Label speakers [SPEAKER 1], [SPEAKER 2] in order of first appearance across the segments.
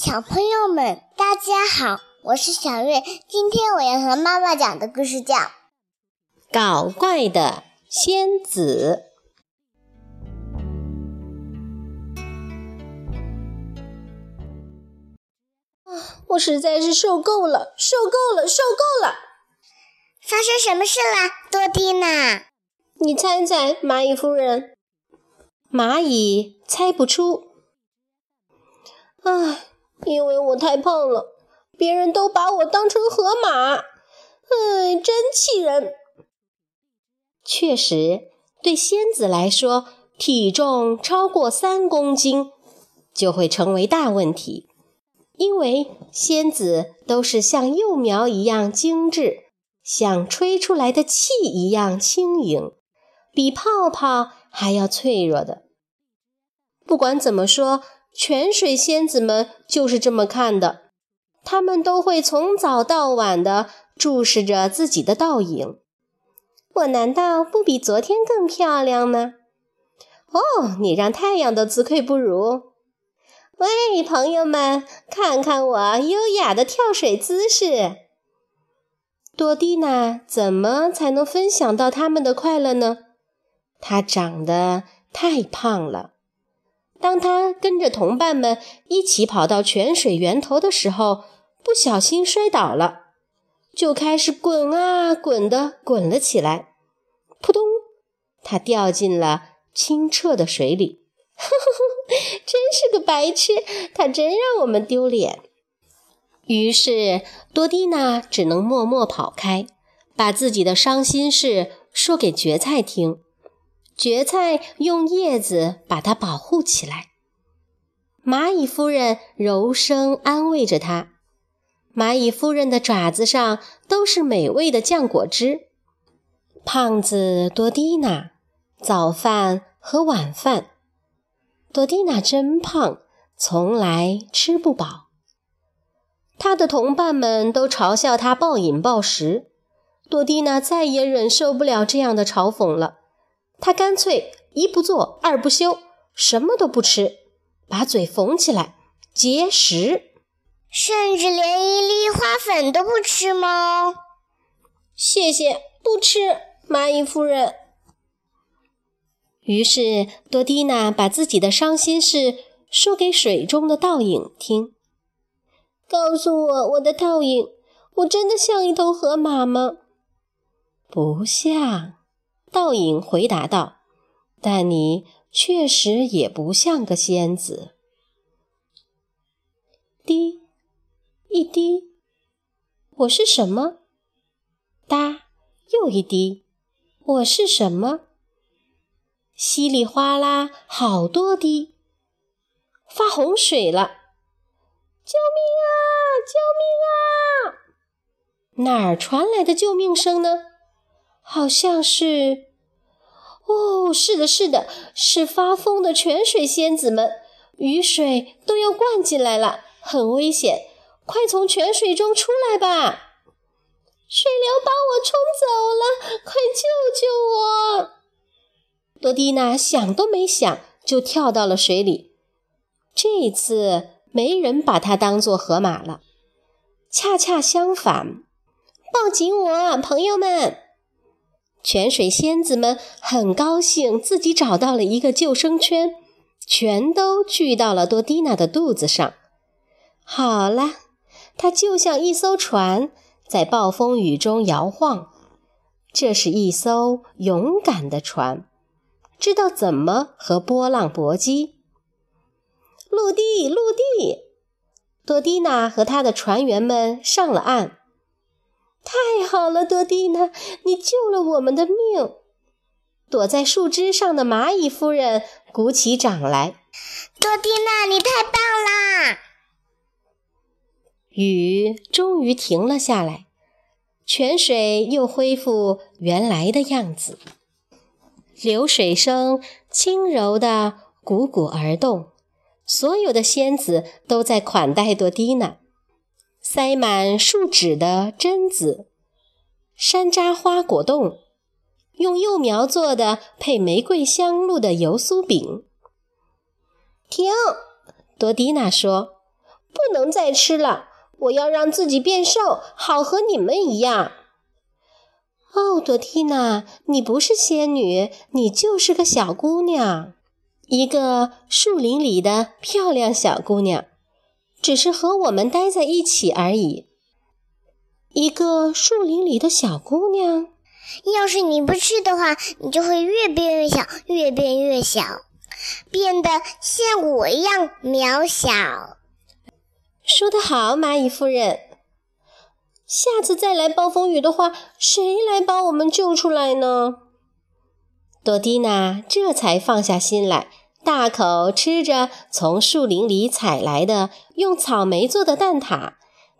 [SPEAKER 1] 小朋友们，大家好，我是小月。今天我要和妈妈讲的故事叫《
[SPEAKER 2] 搞怪的仙子》。
[SPEAKER 3] 啊，我实在是受够了，受够了，受够了！
[SPEAKER 1] 发生什么事了，多蒂娜？
[SPEAKER 3] 你猜猜，蚂蚁夫人。
[SPEAKER 2] 蚂蚁猜不出。
[SPEAKER 3] 唉。因为我太胖了，别人都把我当成河马，唉，真气人。
[SPEAKER 2] 确实，对仙子来说，体重超过三公斤就会成为大问题，因为仙子都是像幼苗一样精致，像吹出来的气一样轻盈，比泡泡还要脆弱的。不管怎么说。泉水仙子们就是这么看的，他们都会从早到晚地注视着自己的倒影。我难道不比昨天更漂亮吗？哦，你让太阳都自愧不如。喂，朋友们，看看我优雅的跳水姿势。多蒂娜怎么才能分享到他们的快乐呢？她长得太胖了。当他跟着同伴们一起跑到泉水源头的时候，不小心摔倒了，就开始滚啊滚的滚了起来。扑通，他掉进了清澈的水里。真是个白痴，他真让我们丢脸。于是多蒂娜只能默默跑开，把自己的伤心事说给蕨菜听。蕨菜用叶子把它保护起来。蚂蚁夫人柔声安慰着它。蚂蚁夫人的爪子上都是美味的酱果汁。胖子多蒂娜，早饭和晚饭。多蒂娜真胖，从来吃不饱。他的同伴们都嘲笑他暴饮暴食。多蒂娜再也忍受不了这样的嘲讽了。他干脆一不做二不休，什么都不吃，把嘴缝起来节食，
[SPEAKER 1] 甚至连一粒花粉都不吃吗？
[SPEAKER 3] 谢谢，不吃。蚂蚁夫人。
[SPEAKER 2] 于是多蒂娜把自己的伤心事说给水中的倒影听。
[SPEAKER 3] 告诉我，我的倒影，我真的像一头河马吗？
[SPEAKER 2] 不像。倒影回答道：“但你确实也不像个仙子。”滴，一滴，我是什么？哒，又一滴，我是什么？稀里哗啦，好多滴，发洪水了！
[SPEAKER 3] 救命啊！救
[SPEAKER 2] 命啊！哪儿传来的救命声呢？好像是，哦，是的，是的，是发疯的泉水仙子们，雨水都要灌进来了，很危险，快从泉水中出来吧！
[SPEAKER 3] 水流把我冲走了，快救救我！
[SPEAKER 2] 多蒂娜想都没想就跳到了水里，这一次没人把她当做河马了，恰恰相反，抱紧我，朋友们！泉水仙子们很高兴，自己找到了一个救生圈，全都聚到了多蒂娜的肚子上。好了，它就像一艘船，在暴风雨中摇晃。这是一艘勇敢的船，知道怎么和波浪搏击。陆地，陆地！多蒂娜和他的船员们上了岸。好了，多蒂娜，你救了我们的命！躲在树枝上的蚂蚁夫人鼓起掌来。
[SPEAKER 1] 多蒂娜，你太棒啦！
[SPEAKER 2] 雨终于停了下来，泉水又恢复原来的样子，流水声轻柔地汩汩而动。所有的仙子都在款待多蒂娜。塞满树脂的榛子，山楂花果冻，用幼苗做的配玫瑰香露的油酥饼。停，多蒂娜说：“
[SPEAKER 3] 不能再吃了。我要让自己变瘦，好和你们一样。
[SPEAKER 2] 哦，多蒂娜，你不是仙女，你就是个小姑娘，一个树林里的漂亮小姑娘，只是和我们待在一起而已。一个树林里的小姑娘，
[SPEAKER 1] 要是你不吃的话，你就会越变越小，越变越小，变得像我一样渺小。
[SPEAKER 2] 说得好，蚂蚁夫人。
[SPEAKER 3] 下次再来暴风雨的话，谁来把我们救出来呢？
[SPEAKER 2] 多蒂娜这才放下心来，大口吃着从树林里采来的用草莓做的蛋挞、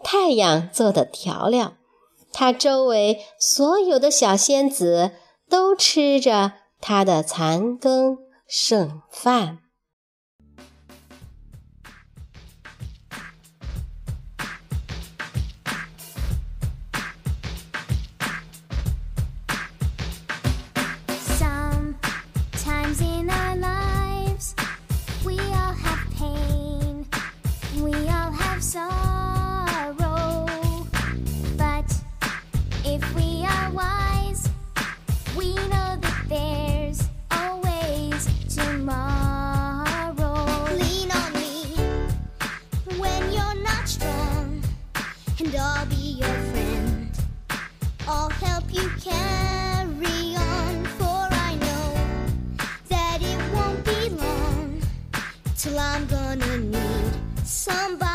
[SPEAKER 2] 太阳做的调料。它周围所有的小仙子都吃着它的残羹剩饭。
[SPEAKER 4] till
[SPEAKER 5] I'm gonna need somebody.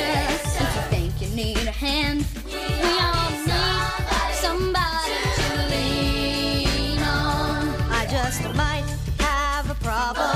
[SPEAKER 4] If you think you need a hand, we all need somebody to lean on.
[SPEAKER 5] I just might have a problem.